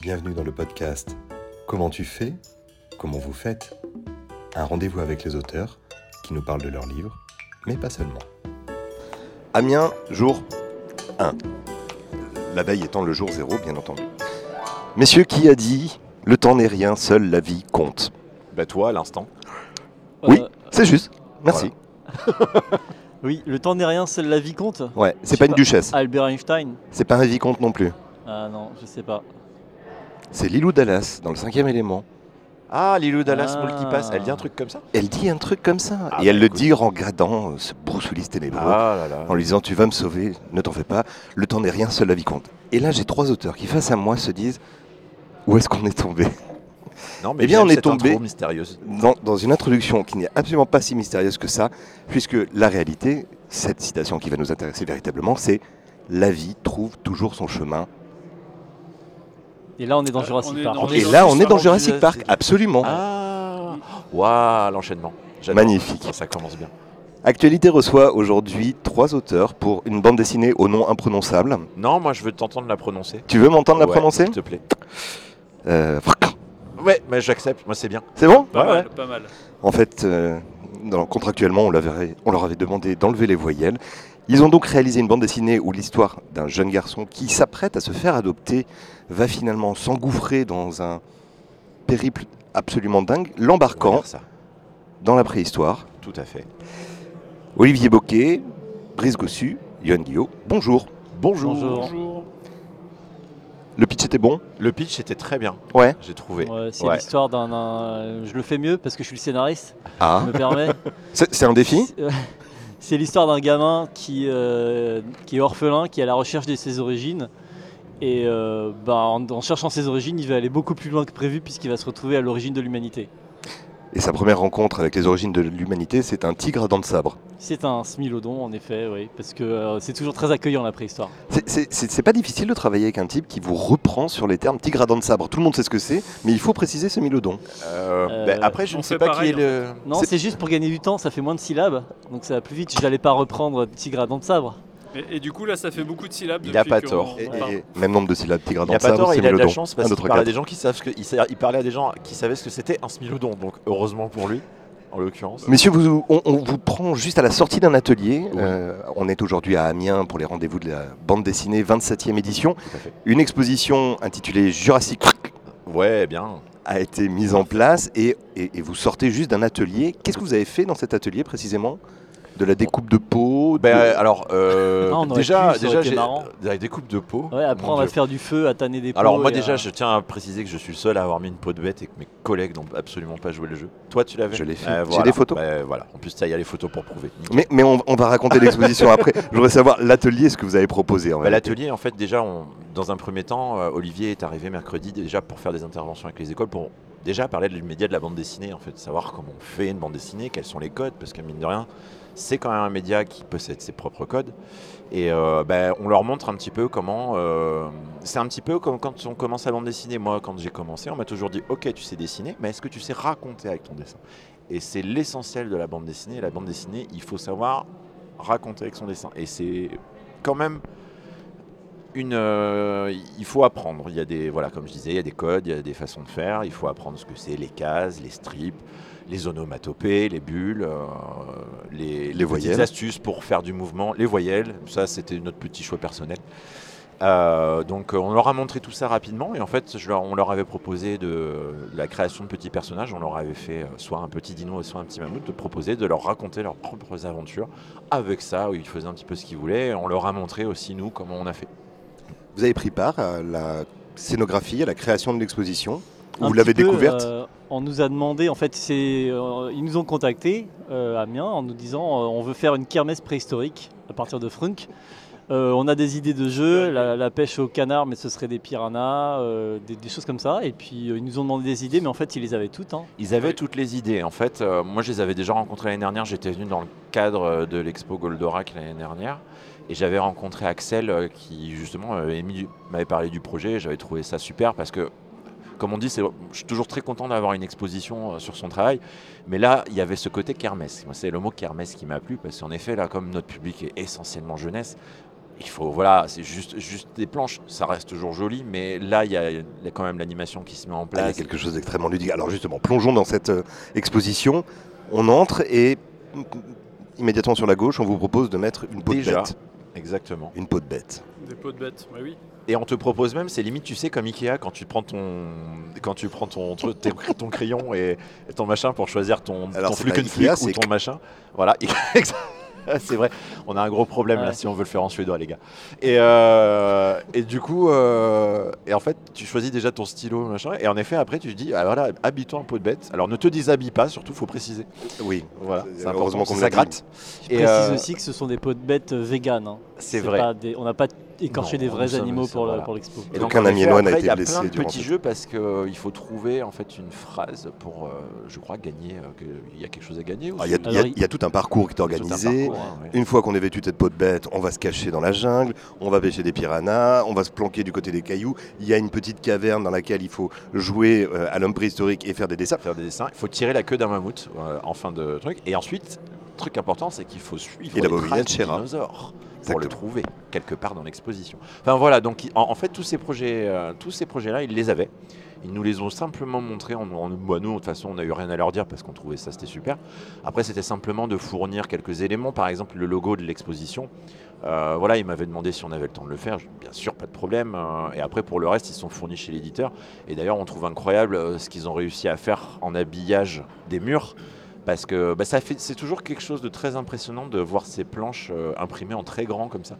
Bienvenue dans le podcast Comment tu fais Comment vous faites Un rendez-vous avec les auteurs qui nous parlent de leurs livres, mais pas seulement. Amiens, jour 1. La veille étant le jour 0, bien entendu. Messieurs, qui a dit Le temps n'est rien, seule la vie compte? Bah toi, à l'instant. Oui, Euh, c'est juste. Merci. oui, le temps n'est rien, seule la vie compte. Ouais, c'est pas une pas. duchesse. Albert Einstein. C'est pas un vicomte non plus. Ah non, je sais pas. C'est Lilou Dallas dans le cinquième élément. Ah, Lilou Dallas, Ah. Passe. Elle dit un truc comme ça? Elle dit un truc comme ça. Ah et elle bah le écoute. dit en regardant euh, ce Willis ténébreux. Ah là là. en lui disant tu vas me sauver, ne t'en fais pas, le temps n'est rien, seule la vie compte. Et là j'ai trois auteurs qui face à moi se disent où est-ce qu'on est tombé? Non, mais Eh bien, on est tombé- mystérieuse. dans, dans une introduction qui n'est absolument pas si mystérieuse que ça, puisque la réalité, cette citation qui va nous intéresser véritablement, c'est la vie trouve toujours son chemin. Et là, on est dans Euh, Jurassic on est Park. Et dans là on est dans Jurassic Park, absolument. Ah Waouh, l'enchaînement. J'adore. Magnifique. Ça commence bien. Actualité reçoit aujourd'hui trois auteurs pour une bande dessinée au nom imprononçable. Non, moi je veux t'entendre la prononcer. Tu veux m'entendre la Ouais, prononcer S'il te plaît. Euh, Ouais, mais j'accepte. Moi c'est bien. C'est bon Pas Ouais, mal, pas mal. En fait, euh, dans- contractuellement, on, l'avait- on leur avait demandé d'enlever les voyelles. Ils ont donc réalisé une bande dessinée où l'histoire d'un jeune garçon qui s'apprête à se faire adopter va finalement s'engouffrer dans un périple absolument dingue, l'embarquant dans la préhistoire. Tout à fait. Olivier Boquet, Brice Gossu, Yoann Guillot, bonjour. Bonjour. Bonjour. Bonjour. Le pitch était bon? Le pitch était très bien. Ouais. J'ai trouvé. Ouais, c'est Ouais. l'histoire d'un. un- Je le fais mieux parce que je suis le scénariste, Ah, je me permets. c'est c'est un défi? C'est- euh, C'est l'histoire d'un gamin qui, euh, qui est orphelin, qui est à la recherche de ses origines. Et euh, bah, en, en cherchant ses origines, il va aller beaucoup plus loin que prévu puisqu'il va se retrouver à l'origine de l'humanité. Et sa première rencontre avec les origines de l'humanité, c'est un tigre à dents de sabre. C'est un smilodon en effet, oui, parce que euh, c'est toujours très accueillant la préhistoire. C'est- pas difficile de travailler avec un type qui vous reprend sur les termes tigre à dents de sabre. Tout le monde sait ce que c'est, mais il faut préciser ce mylodon. Euh, Euh, bah, après, je on ne sais pas pareil, qui est le. Non, C'est- c'est juste pour gagner du temps, ça fait moins de syllabes, donc ça va plus vite. J'allais pas reprendre tigre à dents de sabre. Et, et du coup, là, ça fait beaucoup de syllabes. Il a depuis pas tort. on Et- parle. et même nombre de syllabes, tigre Il n'a pas tort, c'est il a de la chance parce qu'il parlait à des gens qui savent ce que il, parlait à des gens qui savaient ce que c'était un smilodon. Donc heureusement pour lui, en l'occurrence. Messieurs, vous- on, on vous prend juste à la sortie d'un atelier. Oui. Euh, on est aujourd'hui à Amiens pour les rendez-vous de la bande dessinée 27e édition. Une exposition intitulée Jurassic Park Ouais, bien. a été mise en place et, et- et vous sortez juste d'un atelier. Qu'est-ce que vous avez fait dans cet atelier précisément? De la découpe de peau Ben, de- alors, euh, Ah, on déjà, pu, déjà j'ai des découpes de peau. Ouais, apprendre Mon à Dieu. faire du feu, à tanner des peaux. Alors moi déjà, je tiens à préciser que je suis le seul à avoir mis une peau de bête et que mes collègues n'ont absolument pas joué le jeu. Toi, tu l'avais Je l'ai fait. Euh, J'ai des photos. Ben, voilà. En plus, ça, il y a les photos pour prouver. Nickel. Mais, mais on, on va raconter l'exposition après. Je voudrais savoir l'atelier, ce que vous avez proposé. en Bah, réalité. L'atelier, en fait, déjà, on- dans un premier temps, euh, Olivier est arrivé mercredi déjà pour faire des interventions avec les écoles, pour déjà parler de média de la bande dessinée, en fait, savoir comment on fait une bande dessinée, quels sont les codes, parce que mine de rien, c'est quand même un média qui possède ses propres codes. Et euh, bah, on leur montre un petit peu comment. euh, c'est un petit peu comme quand on commence à bande dessinée. Moi, quand j'ai commencé, on m'a toujours dit Ok, tu sais dessiner, mais est-ce que tu sais raconter avec ton dessin? Et c'est l'essentiel de la bande dessinée. La bande dessinée, il faut savoir raconter avec son dessin. Et c'est quand même une, euh, il faut apprendre. Il y a des, voilà, comme je disais, il y a des codes, il y a des façons de faire. Il faut apprendre ce que c'est les cases, les strips, les onomatopées, les bulles, euh, les, voyelles. astuces pour faire du mouvement, les voyelles. Ça, c'était notre petit choix personnel. Euh, donc, on leur a montré tout ça rapidement et en fait, je leur- on leur avait proposé de, la création de petits personnages. On leur avait fait soit un petit dino, soit un petit mammouth, de proposer de leur raconter leurs propres aventures avec ça, où ils faisaient un petit peu ce qu'ils voulaient. Et on leur a montré aussi nous comment on a fait. Vous avez pris part à la scénographie, à la création de l'exposition. Vous l'avez découverte euh, On nous a demandé, en fait, c'est, euh, ils nous ont contactés à Amiens en nous disant euh, on veut faire une kermesse préhistorique à partir de Frunk. Euh, on a des idées de jeu, la, la pêche au canard, mais ce serait des piranhas, euh, des, des choses comme ça. Et puis euh, ils nous ont demandé des idées, mais en fait ils les avaient toutes. hein. Ils avaient toutes les idées. En fait, euh, moi, je les avais déjà rencontrés l'année dernière. J'étais venu dans le cadre euh, de l'expo Goldorak l'année dernière. Et j'avais rencontré Axel euh, qui, justement, euh, m'avait parlé du projet. J'avais trouvé ça super parce que, comme on dit, je suis toujours très content d'avoir une exposition euh, sur son travail. Mais là, il y avait ce côté kermesse. Moi, c'est le mot kermesse qui m'a plu parce qu'en effet, là, comme notre public est essentiellement jeunesse, il faut, voilà, c'est juste, juste des planches, ça reste toujours joli, mais là, il y, a il y a quand même l'animation qui se met en Ah, il y a place. quelque chose d'extrêmement ludique. Alors justement, plongeons dans cette euh, exposition. On entre et mm, immédiatement sur la gauche, on vous propose de mettre une peau Déjà. de bête. Exactement. Une peau de bête. Des pots de bêtes, bah oui. Et on te propose même, c'est limite, tu sais, comme Ikea, quand tu prends ton, quand tu prends ton, ton, ton crayon et, et ton machin pour choisir ton, Alors, ton Ikea, ou ton machin. Voilà, c'est vrai. On a un gros problème là si on veut le faire en suédois, les gars. Et, euh, et du coup, euh, et en fait, tu choisis déjà ton stylo, machin. Et en effet, après, tu te dis, ah, voilà, habille-toi un pot de bête. Alors, ne te déshabille pas, surtout, faut préciser. Oui, Voilà, heureusement important, qu'on ça gratte. Je Et, précise euh, aussi que ce sont des pots de bêtes euh, véganes. hein. C'est C'est vrai. pas des- on n'a pas écorché Non, des vrais animaux pour, le- voilà. pour l'expo. Et donc, n'a après, été Il y a blessé plein de petits jeux parce qu'il faut trouver en fait une phrase pour, euh, je crois, gagner. euh, Il y a quelque chose à gagner. Ah, Il y, a- c'est- il y a- a tout un parcours qui est un organisé. parcours, hein, ouais. Une fois qu'on est vêtu de cette peau de bête, on va se cacher dans la jungle, on va pêcher des piranhas, on va se planquer du côté des cailloux. Il y a une petite caverne dans laquelle il faut jouer euh, à l'homme préhistorique et faire des dessins. Faire des dessins. Il faut tirer la queue d'un mammouth euh, en fin de truc. Et ensuite, truc important, c'est qu'il faut suivre Et la les traces du Chéra. Pour le trouver quelque part dans l'exposition. Enfin voilà, donc en, en fait tous ces projets, euh, tous ces projets-là, ils les avaient. Ils nous les ont simplement montrés. En, en- bah, nous, de toute façon, on n'a eu rien à leur dire parce qu'on trouvait ça c'était super. Après, c'était simplement de fournir quelques éléments. Par exemple, le logo de l'exposition. Euh, voilà, ils m'avaient demandé si on avait le temps de le faire. Bien sûr, pas de problème. Euh, et après, pour le reste, ils sont fournis chez l'éditeur. Et d'ailleurs, on trouve incroyable euh, ce qu'ils ont réussi à faire en habillage des murs. Parce que bah, ça fait, c'est toujours quelque chose de très impressionnant de voir ces planches euh, imprimées en très grand comme ça.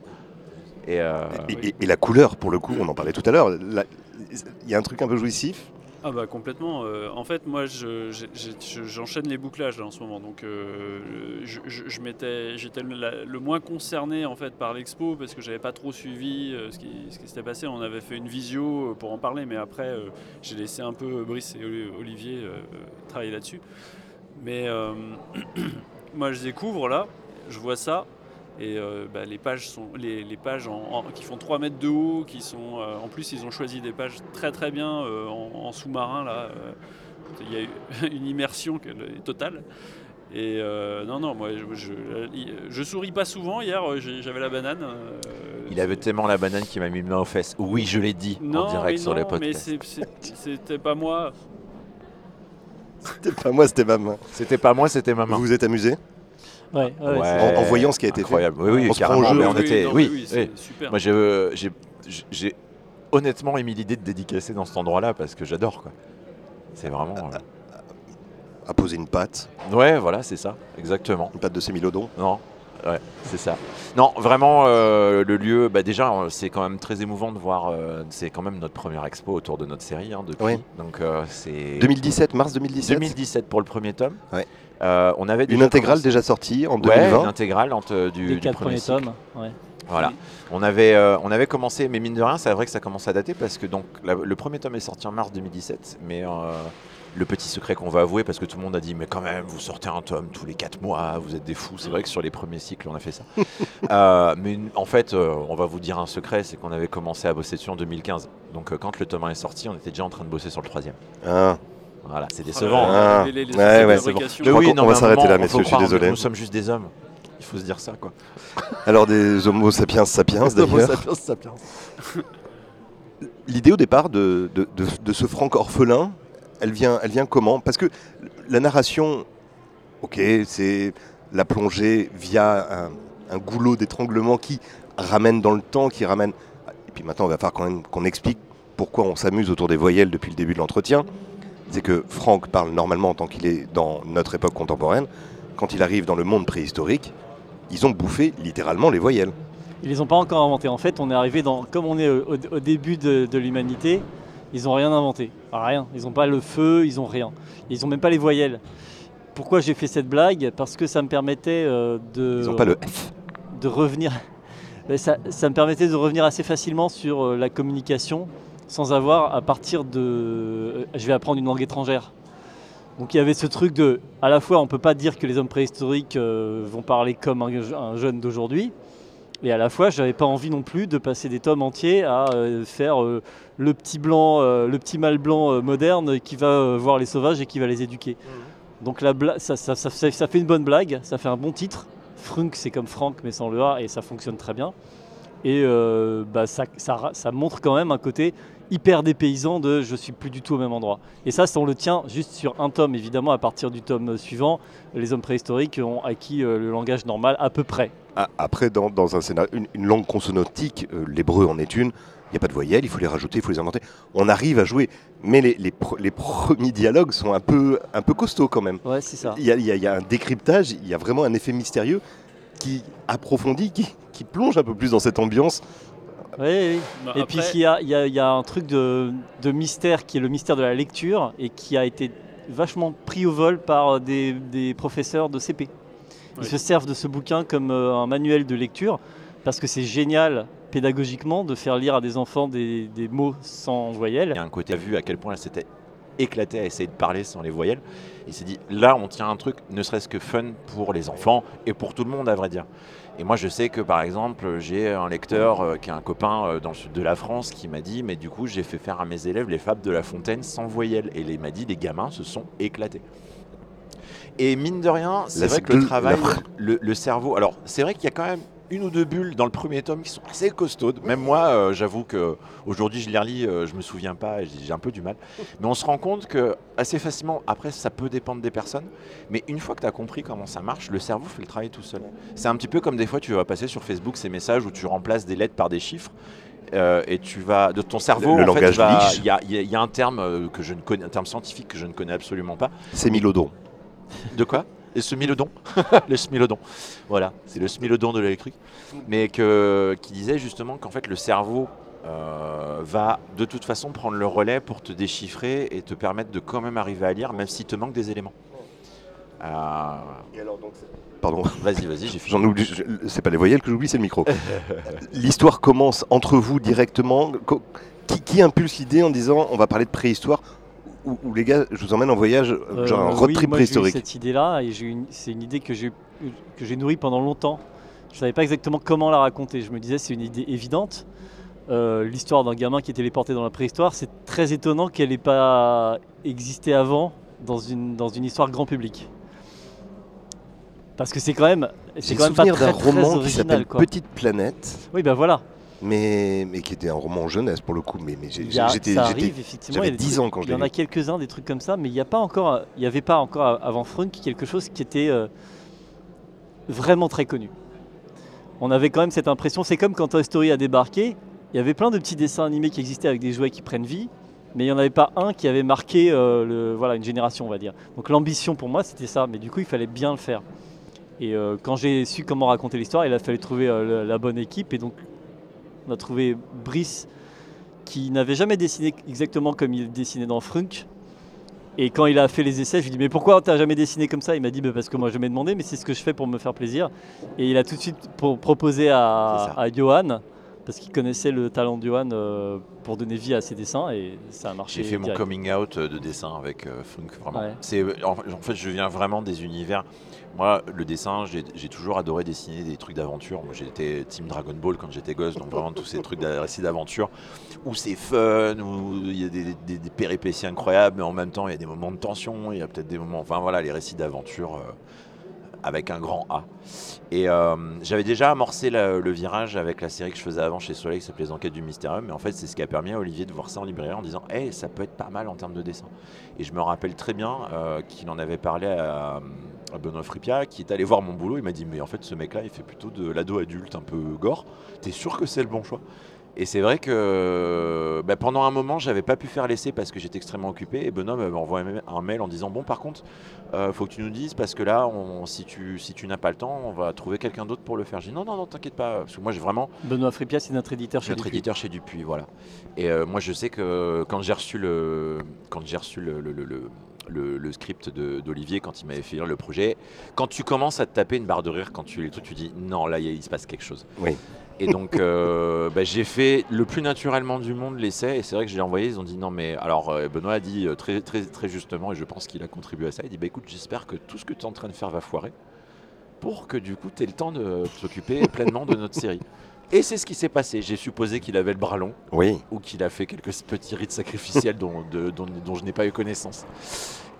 Et, euh, Et, et- et la couleur, pour le coup, on en parlait tout à l'heure, il y a un truc un peu jouissif? Ah bah complètement. euh, en fait, moi, je- je- j'enchaîne les bouclages là, en ce moment. Donc, euh, je, je- je m'étais- j'étais le, la- le moins concerné en fait par l'expo parce que j'avais pas trop suivi euh, ce qui, ce qui s'était passé. On avait fait une visio euh, pour en parler, mais après, euh, j'ai laissé un peu Brice et Oli- Olivier euh, travailler là-dessus. Mais euh, moi, je découvre là, je vois ça. Et euh, bah, les pages, sont, les, les pages en- en- qui font 3 mètres de haut, qui sont, euh, en plus ils ont choisi des pages très très bien en, en sous-marin là. Il y a eu une immersion totale. Et non non, moi je, je, je souris pas souvent. Hier j'avais la banane. il avait tellement la banane qu'il m'a mis le main aux fesses. Oui, je l'ai dit non, en direct mais sur non, les mais podcasts. c'est- c'est- c'était pas moi. C'était pas moi, c'était ma main. C'était pas moi, c'était ma main. Vous vous êtes amusé Ouais, ouais, Ouais. c'est- En- en voyant ce qui a été fait. Incroyable. Oui, oui, On se prend carrément. au jeu. mais on Oui, était, non, oui, oui. super. Moi, j'ai, euh, honnêtement émis l'idée de dédicacer dans cet endroit-là parce que j'adore. Quoi. C'est vraiment. euh, À poser une patte, Ouais, voilà, c'est ça, exactement. une patte de sémilodon. Non, ouais, c'est ça. Non, vraiment, euh, le lieu, bah, déjà, euh, c'est quand même très émouvant de voir. euh, c'est quand même notre première expo autour de notre série hein, depuis. Oui. Donc, euh, c'est 2017, mars 2017. 2017 pour le premier tome. Ouais. Euh, on avait Une intégrale commencé- déjà sortie en Ouais, 2020. une intégrale entre, du, les du quatre premier premiers cycle. tomes. ouais. Voilà. On avait, euh, on avait commencé, mais mine de rien, c'est vrai que ça commence à dater parce que donc la- le premier tome est sorti en mars 2017, mais euh, le petit secret qu'on va avouer parce que tout le monde a dit mais quand même vous sortez un tome tous les 4 mois, vous êtes des fous. C'est vrai que sur les premiers cycles on a fait ça. Euh, mais en fait, euh, on va vous dire un secret, c'est qu'on avait commencé à bosser dessus en 2015. Donc euh, quand le tome 1 est sorti, on était déjà en train de bosser sur le troisième. Ah, Voilà, c'est décevant. hein. Ah, les- les- les ouais, outils de ouais. fabrication. Je crois qu'on- on va s'arrêter là, messieurs, je suis désolé. Nous sommes juste des hommes. Il faut se dire ça quoi. alors des Homo sapiens sapiens Homo d'ailleurs. sapiens sapiens. L'idée au départ de, de- de- de ce Franck orphelin, elle vient, elle vient comment? Parce que la narration, ok, c'est la plongée via un, un goulot d'étranglement qui ramène dans le temps, qui ramène. Et puis maintenant, on va falloir quand même qu'on explique pourquoi on s'amuse autour des voyelles depuis le début de l'entretien. C'est que Franck parle normalement en tant qu'il est dans notre époque contemporaine. Quand il arrive dans le monde préhistorique, ils ont bouffé littéralement les voyelles. Ils les ont pas encore inventés. En fait, on est arrivé dans, comme on est au, début de, de l'humanité, ils n'ont rien inventé. Rien. Ils n'ont pas le feu, ils n'ont rien. Ils n'ont même pas les voyelles. Pourquoi j'ai fait cette blague? Parce que ça me permettait euh, de, Ils n'ont pas le F. de revenir. Ça, ça me permettait de revenir assez facilement sur euh, la communication sans avoir à partir de. euh, je vais apprendre une langue étrangère. Donc il y avait ce truc de. À la fois, on ne peut pas dire que les hommes préhistoriques euh, vont parler comme un, un jeune d'aujourd'hui. Et à la fois, je n'avais pas envie non plus de passer des tomes entiers à euh, faire euh, le petit blanc, le petit mâle blanc moderne qui va voir les sauvages et qui va les éduquer. Donc la ça- ça- ça- ça fait une bonne blague, ça fait un bon titre. Frunk, c'est comme Franck, mais sans le A, et ça fonctionne très bien. Et euh, bah, ça, ça- ça montre quand même un côté hyper dépaysant de je suis plus du tout au même endroit. Et ça, on le tient juste sur un tome. Évidemment, à partir du tome suivant, les hommes préhistoriques ont acquis euh, le langage normal à peu près. Ah, Après, dans, dans un scénario, une, une langue consonantique, euh, l'hébreu en est une, il n'y a pas de voyelles, il faut les rajouter, il faut les inventer. On arrive à jouer, mais les, les pr- les premiers dialogues sont un peu, un peu costauds quand même. Ouais, c'est ça. Y, y il y a un décryptage, il y a vraiment un effet mystérieux qui approfondit, qui, qui plonge un peu plus dans cette ambiance. Oui, oui. Bah, Et après- puis il y a, il y a- il y a un truc de, de mystère qui est le mystère de la lecture et qui a été vachement pris au vol par des, des professeurs de CP. Ils Oui. se servent de ce bouquin comme euh, un manuel de lecture parce que c'est génial pédagogiquement de faire lire à des enfants des, des mots sans voyelles. Il y a un côté à vu à quel point elle éclatée à essayer de parler sans les voyelles. Il s'est dit là, on tient un truc, ne serait-ce que fun pour les enfants et pour tout le monde, à vrai dire. Et moi, je sais que par exemple, j'ai un lecteur euh, qui est un copain euh, dans le sud de la France qui m'a dit Mais du coup, j'ai fait faire à mes élèves les fables de La Fontaine sans voyelles. Et il m'a dit Les gamins se sont éclatés. Et mine de rien, c'est vrai que le travail, le, le cerveau. Alors, c'est vrai qu'il y a quand même une ou deux bulles dans le premier tome qui sont assez costaudes. Même moi, euh, j'avoue que aujourd'hui, je les relis, euh, je me souviens pas, et j'ai un peu du mal. Mais on se rend compte que assez facilement, après, ça peut dépendre des personnes. Mais une fois que tu as compris comment ça marche, le cerveau fait le travail tout seul. C'est un petit peu comme des fois, tu vas passer sur Facebook ces messages où tu remplaces des lettres par des chiffres. euh, et tu vas de ton cerveau, Le- en langage y, y il y a un terme euh, que je ne connais, un terme scientifique que je ne connais absolument pas. C'est Milodon. De quoi? Le smilodon. le smilodon. Voilà, c'est le smilodon de l'électrique. Mais que, qui disait justement qu'en fait le cerveau euh, va de toute façon prendre le relais pour te déchiffrer et te permettre de quand même arriver à lire, même s'il te manque des éléments. Euh, Pardon. vas-y, vas-y, j'ai fini. J'en oublie, je- c'est pas les voyelles que j'oublie, c'est le micro. L'histoire commence entre vous directement. Qui impulse l'idée en disant on va parler de préhistoire ou les gars, je vous emmène en voyage, euh, genre un Euh, road oui, trip moi, j'ai eu préhistorique cette idée-là et j'ai c'est une idée que j'ai j'ai nourrie pendant longtemps. Je savais pas exactement comment la raconter. Je me disais c'est une idée évidente. Euh, L'histoire d'un gamin qui est téléporté dans la préhistoire, c'est très étonnant qu'elle n'ait pas existé avant dans une, dans une histoire grand public. Parce que c'est quand même, J'ai c'est quand même pas très, très roman qui original, s'appelle quoi. Petite Planète, Oui, ben voilà. Mais, mais qui était un roman jeunesse pour le coup. Mais, j'étais, ça j'étais- arrive effectivement. j'avais il y a des 10 trucs- ans quand je Il y en a quelques-uns des trucs comme ça, mais il n'y a pas encore, il n'y avait pas encore avant Frunk quelque chose qui était euh, vraiment très connu. On avait quand même cette impression, c'est comme quand Toy Story a débarqué, il y avait plein de petits dessins animés qui existaient avec des jouets qui prennent vie, mais il n'y en avait pas un qui avait marqué euh, le, voilà, une génération, on va dire. Donc l'ambition pour moi, c'était ça, mais du coup, il fallait bien le faire. Et euh, quand j'ai su comment raconter l'histoire, il a fallu trouver euh, la bonne équipe, et donc on a trouvé Brice qui n'avait jamais dessiné exactement comme il dessinait dans Frunk. Et quand il a fait les essais, je lui ai dit mais pourquoi t'as jamais dessiné comme ça? Il m'a dit Bah, parce que moi je m'ai demandé, mais c'est ce que je fais pour me faire plaisir. Et il a tout de suite pro- proposé à Johan, parce qu'il connaissait le talent de Johan euh, pour donner vie à ses dessins, et ça a marché. J'ai fait mon coming out euh, de dessin avec euh, Funk, vraiment. Ouais. C'est, en, fait, je viens vraiment des univers. Moi, le dessin, j'ai j'ai toujours adoré dessiner des trucs d'aventure. Moi, j'étais Team Dragon Ball quand j'étais gosse, donc vraiment tous ces trucs de récits d'aventure où c'est fun, où il y a des, des- des péripéties incroyables, mais en même temps, il y a des moments de tension, il y a peut-être des moments. Enfin, voilà, les récits d'aventure euh, avec un grand A. Et euh, j'avais déjà amorcé le virage avec la série que je faisais avant chez Soleil qui s'appelait Les Enquêtes du Mystérieux. Mais en fait, c'est ce qui a permis à Olivier de voir ça en librairie en disant Hey, ça peut être pas mal en termes de dessin. Et je me rappelle très bien euh, qu'il en avait parlé à, à Benoît Fripia qui est allé voir mon boulot. Il m'a dit Mais en fait, ce mec-là, il fait plutôt de l'ado adulte un peu gore. T'es sûr que c'est le bon choix? Et c'est vrai que bah, pendant un moment, j'avais pas pu faire l'essai parce que j'étais extrêmement occupé. Et Benoît m'avait envoyé un mail en disant Bon, par contre, euh, faut que tu nous dises parce que là, on- si tu, si tu n'as pas le temps, on va trouver quelqu'un d'autre pour le faire. J'ai dit Non, non, non, t'inquiète pas. Parce que moi, j'ai vraiment Benoît Fripia, c'est notre éditeur chez notre Dupuis. éditeur chez Dupuis, voilà. Et euh, moi, je sais que quand j'ai reçu le, quand j'ai reçu le, le- le- le- le- le script d'Olivier, quand il m'avait fait lire le projet, quand tu commences à te taper une barre de rire, quand tu lis le truc, tu dis non, là, il se passe quelque chose. Oui. Et donc, euh, bah, j'ai fait le plus naturellement du monde l'essai. Et c'est vrai que je l'ai envoyé. Ils ont dit non, mais alors euh, Benoît a dit euh, très, très, très justement, et je pense qu'il a contribué à ça. Il dit bah écoute, j'espère que tout ce que tu es en train de faire va foirer pour que du coup tu aies le temps de t'occuper pleinement de notre série. Et c'est ce qui s'est passé. J'ai supposé qu'il avait le bras long Oui. ou qu'il a fait quelques petits rites sacrificiels dont, de- dont- dont je n'ai pas eu connaissance.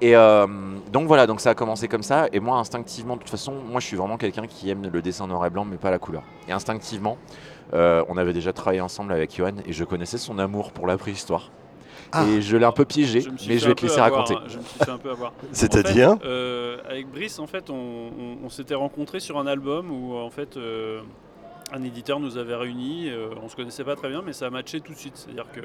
Et euh, donc voilà, donc ça a commencé comme ça. Et moi, instinctivement, de toute façon, moi je suis vraiment quelqu'un qui aime le dessin noir et blanc, mais pas la couleur. Et instinctivement, euh, on avait déjà travaillé ensemble avec Johan et je connaissais son amour pour la préhistoire. Ah. Et je l'ai un peu piégé, Je mais je vais te laisser avoir, raconter. hein, Je me suis fait un peu avoir. C'est-à-dire En fait, euh, Avec Brice, en fait, on, on- on s'était rencontrés sur un album où, en fait, euh, un éditeur nous avait réunis. euh, on se connaissait pas très bien, mais ça a matché tout de suite. C'est-à-dire que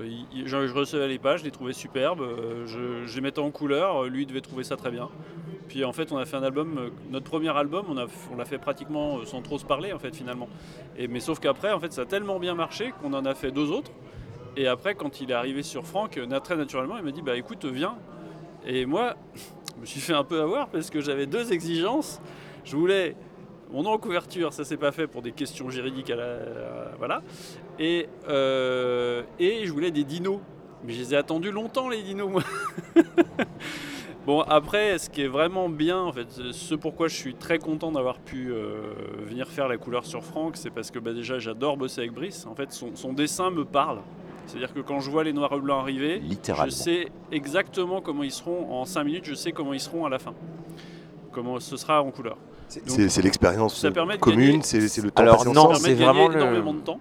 euh, je, recevais les pages, je les trouvais superbes, euh, je, les mettais en couleur, lui devait trouver ça très bien. Puis en fait, on a fait un album, notre premier album, on, l'a fait pratiquement sans trop se parler, en fait, finalement. Mais sauf qu'après, en fait, ça a tellement bien marché qu'on en a fait deux autres. Et après, quand il est arrivé sur Franck, très naturellement, il m'a dit Bah écoute, viens. Et moi, je me suis fait un peu avoir parce que j'avais deux exigences. Je voulais mon nom en couverture, ça s'est pas fait pour des questions juridiques à la. à- voilà. Et, euh, et je voulais des dinos. Mais je les ai attendus longtemps, les dinos, moi. Bon, après, ce qui est vraiment bien, en fait, ce pourquoi je suis très content d'avoir pu euh, venir faire la couleur sur Franck, c'est parce que bah, déjà, j'adore bosser avec Brice. En fait, son, son dessin me parle. C'est-à-dire que quand je vois les noirs et blancs arriver, je sais exactement comment ils seront en 5 minutes, je sais comment ils seront à la fin. Comment ce sera en couleur. C'est l'expérience commune, c'est le temps Alors, non, c'est vraiment le- temps.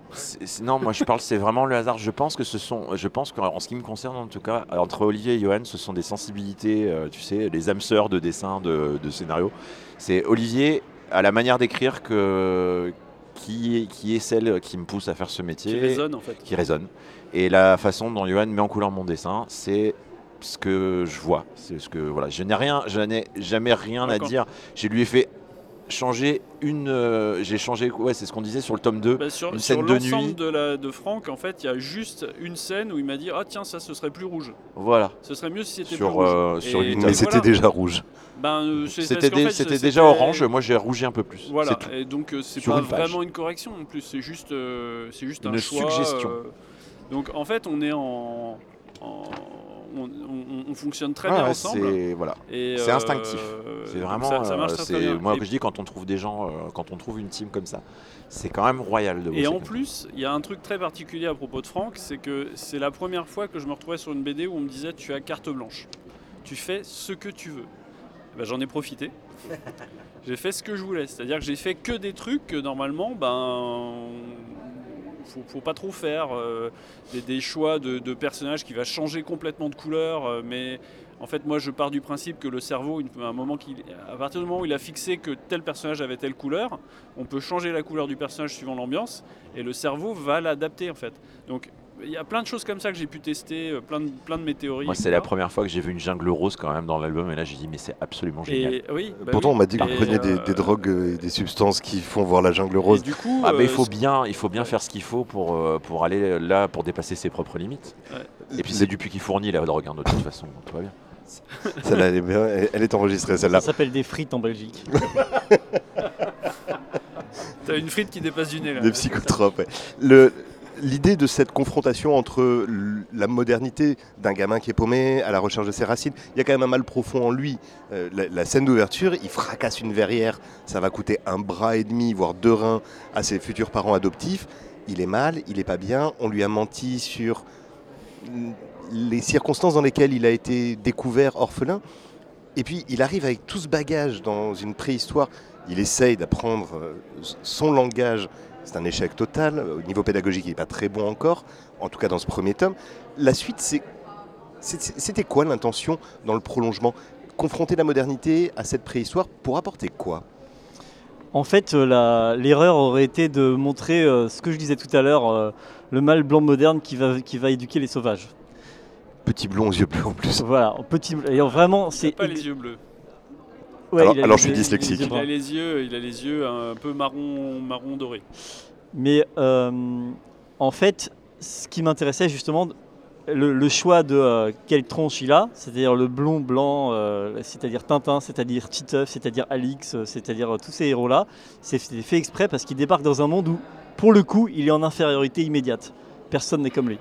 Non, moi je parle, c'est vraiment le hasard. Je pense que ce sont, je pense qu'en en ce qui me concerne en tout cas, entre Olivier et Johan, ce sont des sensibilités, euh, tu sais, les âmes sœurs de dessin, de, de scénario. C'est Olivier à la manière d'écrire que qui est, qui est celle qui me pousse à faire ce métier, Qui résonne, en fait. qui résonne. Et la façon dont Johan met en couleur mon dessin, c'est ce que je vois. C'est ce que voilà. Je n'ai rien, je n'ai jamais rien à dire. Je lui ai fait changer une, euh, j'ai changé, ouais, c'est ce qu'on disait sur le tome 2. Bah, sur Une sur scène de l'ensemble nuit. de, la, de Franck, en fait, il y a juste une scène où il m'a dit Ah, tiens, ça, ce serait plus rouge. Voilà. Ce serait mieux si c'était plus Sur, rouge. euh, sur Et une Mais c'était voilà. déjà rouge. Ben, euh, C'était dé- fait, c'était c'était- déjà orange, moi j'ai rougi un peu plus. Voilà, C'est tout. et donc euh, c'est Sur pas une vraiment une correction en plus, c'est juste, euh, c'est juste un Une choix. suggestion. euh, donc en fait, on est en. en- on, on- on fonctionne très Ah bien ouais, ensemble. c'est voilà. et, c'est euh, instinctif. C'est vraiment, Ça, ça marche euh, très, bien. moi Et- que je dis quand on trouve des gens, euh, quand on trouve une team comme ça, c'est quand même royal de Et en plus, il y a un truc très particulier à propos de Franck, c'est que c'est la première fois que je me retrouvais sur une BD où on me disait tu as carte blanche. Tu fais ce que tu veux. Eh ben, J'en ai profité. j'ai fait ce que je voulais. C'est-à-dire que j'ai fait que des trucs que normalement, ben. Faut, faut pas trop faire. euh, des, choix de, personnages qui va changer complètement de couleur. euh, mais en fait, moi, je pars du principe que le cerveau, à un moment à partir du moment où il a fixé que tel personnage avait telle couleur, on peut changer la couleur du personnage suivant l'ambiance et le cerveau va l'adapter en fait. Donc il y a plein de choses comme ça que j'ai pu tester, euh, plein de, plein de météorites. Moi, c'est la première fois que j'ai vu une jungle rose quand même dans l'album, et là j'ai dit mais c'est absolument génial. Et oui, bah Pourtant, oui. on m'a dit que vous preniez des, euh, des drogues et des substances qui font voir la jungle et rose. du coup, Ah, mais il euh, faut bien, il faut bien faire ce qu'il faut pour, pour aller là, pour dépasser ses propres limites. Et puis c'est du puits qui fournit la drogue, hein, de toute façon, tout va bien. Celle-là, elle est bien, elle- elle est enregistrée, Ça celle-là. s'appelle des frites en Belgique. t'as une frite qui dépasse du nez là. Des psychotropes. ouais. Le- L'idée de cette confrontation entre la modernité d'un gamin qui est paumé à la recherche de ses racines, il y a quand même un mal profond en lui. Euh, la, la scène d'ouverture, il fracasse une verrière, ça va coûter un bras et demi, voire deux reins à ses futurs parents adoptifs. Il est mal, il est pas bien, on lui a menti sur les circonstances dans lesquelles il a été découvert orphelin. Et puis il arrive avec tout ce bagage dans une préhistoire. Il essaye d'apprendre euh, son langage. C'est un échec total. Au niveau pédagogique, il n'est pas très bon encore, en tout cas dans ce premier tome. La suite, c'est- c'était quoi l'intention dans le prolongement? Confronter la modernité à cette préhistoire pour apporter quoi? En fait, euh, la- l'erreur aurait été de montrer euh, ce que je disais tout à l'heure, euh, le mâle blanc moderne qui va, qui va éduquer les sauvages. Petit blond aux yeux bleus en plus. Voilà, petit. Et vraiment, c'est. pas les yeux bleus. Ouais, Alors- je suis dyslexique. Il a les yeux, il a les yeux un peu marron, marron doré. Mais euh, en fait, ce qui m'intéressait justement, le, le choix de euh, quelle tronche il a, c'est-à-dire le blond blanc, euh, c'est-à-dire Tintin, c'est-à-dire Titeuf, c'est-à-dire Alix, euh, c'est-à-dire euh, tous ces héros-là, c'est fait fait exprès parce qu'il débarque dans un monde où, pour le coup, il est en infériorité immédiate. Personne n'est comme lui.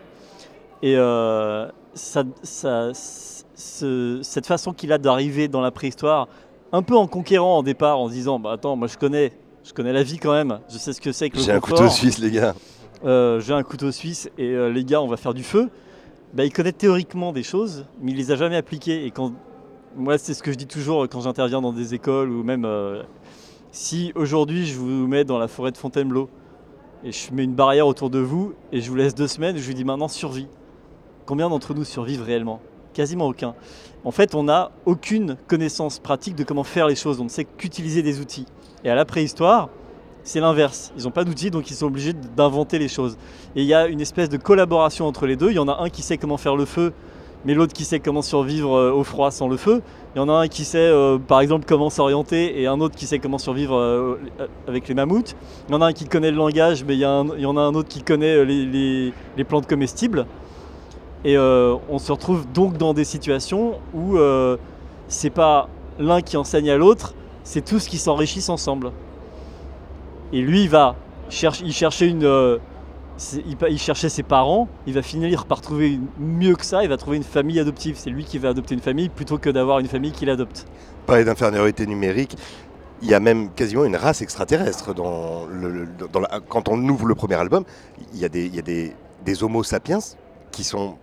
Et euh, ça- ça- ce- cette façon qu'il a d'arriver dans la préhistoire, un peu en conquérant au départ, en se disant, bah attends, moi je connais Je connais la vie quand même. Je sais ce que c'est que le J'ai un couteau suisse, les gars. Euh, J'ai un couteau suisse et euh, les gars, on va faire du feu. Bah, il connaît théoriquement des choses, mais il les a jamais appliquées. Et quand moi, c'est ce que je dis toujours quand j'interviens dans des écoles ou même euh, si aujourd'hui je vous mets dans la forêt de Fontainebleau et je mets une barrière autour de vous et je vous laisse deux semaines, je vous dis maintenant survie. Combien d'entre nous survivent réellement? Quasiment aucun. En fait, on n'a aucune connaissance pratique de comment faire les choses. On ne sait qu'utiliser des outils. Et à la préhistoire, c'est l'inverse. Ils n'ont pas d'outils, donc ils sont obligés d'inventer les choses. Et il y a une espèce de collaboration entre les deux. Il y en a un qui sait comment faire le feu, mais l'autre qui sait comment survivre euh, au froid sans le feu. Il y en a un qui sait, euh, par exemple, comment s'orienter, et un autre qui sait comment survivre euh, avec les mammouths. Il y en a un qui connaît le langage, mais il y, en a un autre qui connaît les plantes comestibles. Et euh, on se retrouve donc dans des situations où euh, c'est pas l'un qui enseigne à l'autre, c'est tous qui s'enrichissent ensemble. Et lui, il va chercher, il cherchait une, euh, il, cherchait ses parents, il va finir par trouver mieux que ça, il va trouver une famille adoptive. C'est lui qui va adopter une famille plutôt que d'avoir une famille qui l'adopte. Parler d'infériorité numérique, il y a même quasiment une race extraterrestre dans le, quand on ouvre le premier album. Il y a des, il y a des, des Homo sapiens qui sont,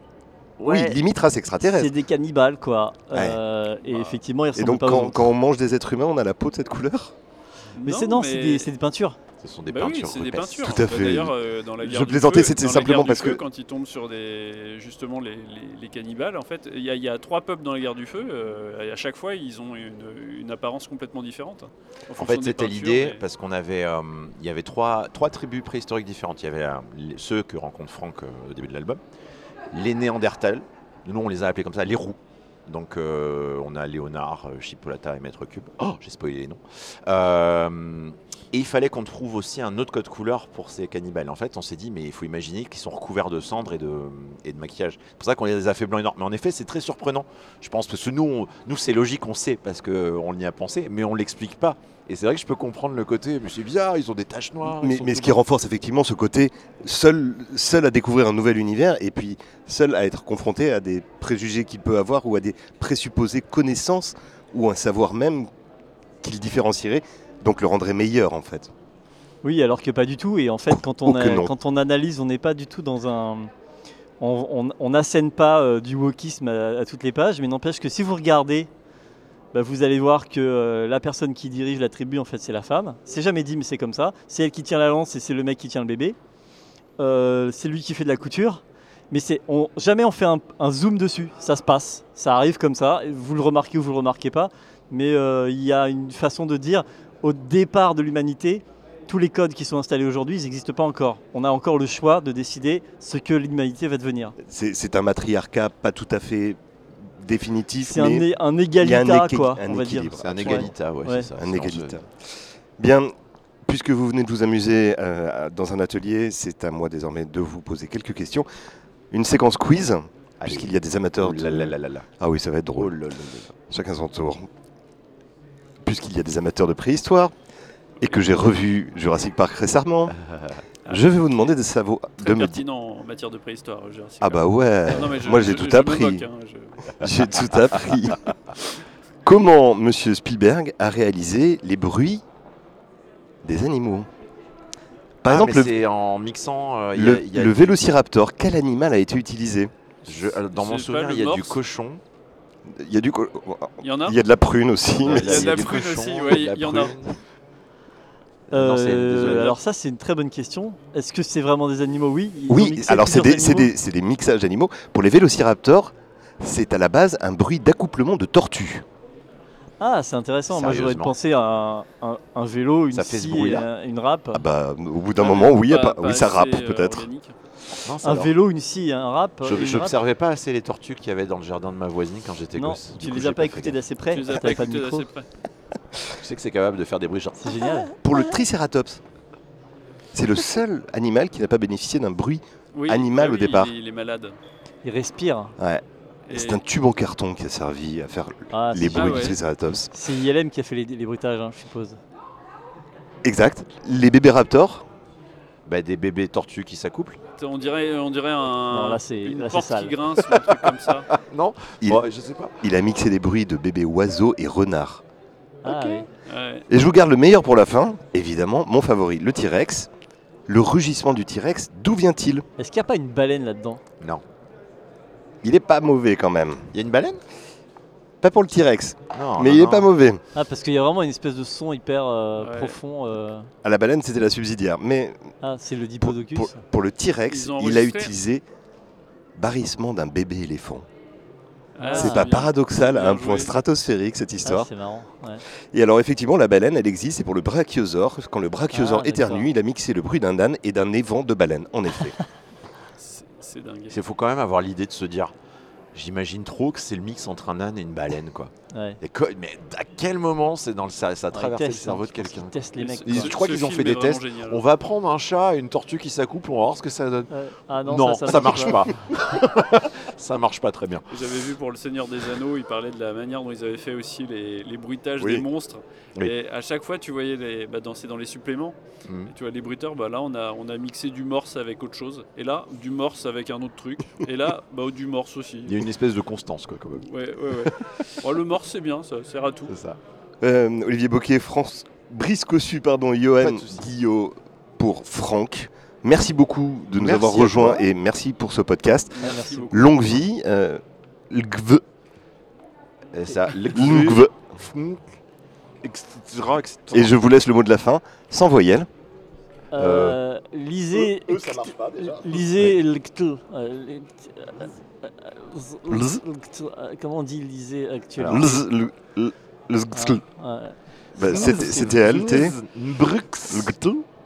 oui, limite race extraterrestre. c'est des cannibales quoi. Euh, et effectivement, ils Et donc, pas quand, on mange des êtres humains, on a la peau de cette couleur? Mais c'est non, c'est des, peintures. Ce sont des Bah oui, peintures c'est des peintures. Tout à Bah, fait. D'ailleurs, euh, dans la Je guerre plaisantais, c'était simplement parce feu, que- quand ils tombent sur des justement les, les- les cannibales, en fait, il y, a- il y a trois peuples dans la guerre du feu. euh, et à chaque fois, ils ont une, une apparence complètement différente. En fonction fait, c'était l'idée et- parce qu'on avait, euh, il y avait trois, trois tribus préhistoriques différentes. Il y avait euh, ceux que rencontre Franck euh, au début de l'album, les Néandertals. Nous, on les a appelés comme ça, les roux. Donc, euh, on a Léonard, euh, Chipolata et Maître Cube. Oh, j'ai spoilé les noms. Euh, et il fallait qu'on trouve aussi un autre code couleur pour ces cannibales. En fait, on s'est dit, mais il faut imaginer qu'ils sont recouverts de cendres et de, et de maquillage. C'est pour ça qu'on les a fait blancs et noirs. Mais en effet, c'est très surprenant. Je pense parce que nous, on- nous c'est logique, on sait parce qu'on y a pensé, mais on l'explique pas. Et c'est vrai que je peux comprendre le côté, mais c'est bizarre, ils ont des taches noires. Mais, ce qui renforce effectivement ce côté seul, seul à découvrir un nouvel univers et puis seul à être confronté à des préjugés qu'il peut avoir ou à des présupposées connaissances ou un savoir même qui le différencierait, donc le rendrait meilleur en fait. Oui, alors que pas du tout. Et en fait, quand on, Oh que a- non. quand on analyse, on n'est pas du tout dans un. On n'assène pas euh, du wokisme à, à toutes les pages, mais n'empêche que si vous regardez, bah, vous allez voir que euh, la personne qui dirige la tribu, en fait, c'est la femme. C'est jamais dit, mais c'est comme ça. C'est elle qui tient la lance et c'est le mec qui tient le bébé. Euh, c'est lui qui fait de la couture. Mais c'est on, jamais on fait un, un zoom dessus. Ça se passe. Ça arrive comme ça. Vous le remarquez ou vous le remarquez pas. Mais il y a une façon de dire au départ de l'humanité, tous les codes qui sont installés aujourd'hui, ils n'existent pas encore. On a encore le choix de décider ce que l'humanité va devenir. C'est un matriarcat pas tout à fait définitif, C'est un, un il y a un égalitat, équi- quoi, un on va dire. équilibre. C'est un Ouais. égalitat, ouais, Ouais. c'est ça. un entre- Bien, puisque vous venez de vous amuser euh, dans un atelier, c'est à moi désormais de vous poser quelques questions. Une séquence quiz, puisqu'il y a des amateurs Oh là là là. Ah oui, ça va être Oh drôle. là. Chacun son tour. Puisqu'il y a des amateurs de préhistoire et que j'ai revu Jurassic Park récemment, je vais vous demander de savoir, Très de me en matière de préhistoire. Jurassic Ah bah ouais, Non, mais je- moi j'ai tout hein, je- J'ai tout appris. Comment Monsieur Spielberg a réalisé les bruits des animaux? Par Ah, exemple, le, c'est en mixant. euh, il y a- le- il y a le du- vélociraptor, quel animal a été utilisé? Je- alors, dans mon souvenir, il y a du cochon. Il y a du, Il y en a il y a de la prune aussi. Il y a de la prune aussi, il y en a. Euh, Non, alors ça, c'est une très bonne question. Est-ce que c'est vraiment des animaux? Oui. Oui, alors c'est des, des- c'est des mixages d'animaux. Pour les vélociraptors, c'est à la base un bruit d'accouplement de tortues. Ah, c'est intéressant. Moi, j'aurais pensé à un, un- un vélo, une Ça fait ce scie et un- une râpe. Ah bah, au bout d'un Ah, moment, oui, pas- oui, ça pas rappe assez, euh, peut-être. Un alors. vélo, une scie et un râpe. Je n'observais pas assez les tortues qu'il y avait dans le jardin de ma voisine quand j'étais gosse. Tu coup, les as pas gaffe. d'assez près. Tu les as pas micro. d'assez près. Je sais que c'est capable de faire des bruits genre. C'est génial. Pour le Triceratops, c'est le seul animal qui n'a pas bénéficié d'un bruit. Oui, Animal bah au départ. Il est, il est malade. Il respire. Ouais. Et- C'est un tube en carton qui a servi à faire Ah, les bruits Ah ouais. du Triceratops. C'est ILM qui a fait les, les bruitages, hein, je suppose. Exact. Les bébés raptors, Bah, des bébés tortues qui s'accouplent. On dirait, on dirait un, Non, là, c'est- une là, c'est porte sale. qui grince ou un truc comme ça. Non il, Ouais, Je sais pas. il a mixé des bruits de bébés oiseaux et renards. Ah. Ouais. Et je vous garde le meilleur pour la fin, évidemment, mon favori, le T-Rex. Le rugissement du T-Rex, d'où vient-il? Est-ce qu'il n'y a pas une baleine là-dedans? Non. Il est pas mauvais quand même. Il y a une baleine? Pas pour le T-Rex, Non. mais non, il est non. pas mauvais. Ah, parce qu'il y a vraiment une espèce de son hyper euh, Ouais. profond. euh. À la baleine, c'était la subsidiaire. Mais Ah, c'est le pour, diplodocus. pour- pour le T-Rex, Ils ont il a enregistré utilisé barrissement d'un bébé éléphant. Ah, c'est pas bien. paradoxal à Bien un point stratosphérique cette Ah, histoire. c'est marrant. ouais. Et alors effectivement, la baleine, elle existe, et pour le brachiosaure, quand le brachiosaure Ah, éternue, d'accord. il a mixé le bruit d'un âne et d'un évent de baleine, en effet. C'est- C'est dingue. Il faut quand même avoir l'idée de se dire j'imagine trop que c'est le mix entre un âne et une baleine quoi. Ouais. Et co- mais à quel moment c'est dans le ça, ça a Ouais, le cerveau hein, de quelqu'un les mecs. Ils- je crois qu'ils ont fait des tests. génial. On va prendre un chat et une tortue qui s'accouplent, on va voir ce que ça donne. Ouais. Ah non, Non, ça, ça, marche pas. ça marche pas très bien. J'avais vu pour Le Seigneur des Anneaux, ils parlaient de la manière dont ils avaient fait aussi les, les bruitages Oui. des monstres. Oui. Et à chaque fois, tu voyais les, bah, dans, c'est dans les suppléments, Mhm. tu vois les bruiteurs, bah, là on a, on a mixé du morse avec autre chose. Et là, du morse avec un autre truc. Et là, bah, du morse aussi. Une espèce de constance quoi quand même. Ouais, ouais, ouais. Oh, le morse, c'est bien, ça sert à tout. C'est ça. Euh, Olivier Boquet, France, Brice Cossu, pardon, Johan. Guillot pour Franck. Merci beaucoup de nous Merci avoir rejoints et merci pour ce podcast. Merci. beaucoup. Longue vie. Euh, lgv, Et ça. lgv. Et je vous laisse le mot de la fin, sans voyelle. Euh, lisez. ça marche pas Lisez le- Comment on dit lisez actuellement. Ah, ouais. Bah, C'était LT.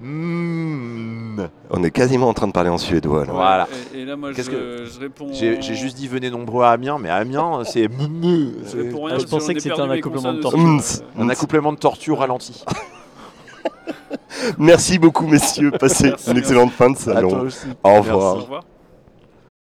On est quasiment en train de parler en suédois. là. Voilà. Et, et là, moi, je, Qu'est-ce que- je réponds. J'ai juste dit venez nombreux à Amiens, mais Amiens c'est Je Ah, je pensais que c'était un accouplement de tortue. un accouplement de tortue au ralenti. Merci beaucoup, messieurs. Passez une excellente fin de À toi salon. aussi. Au Merci, revoir. Au revoir.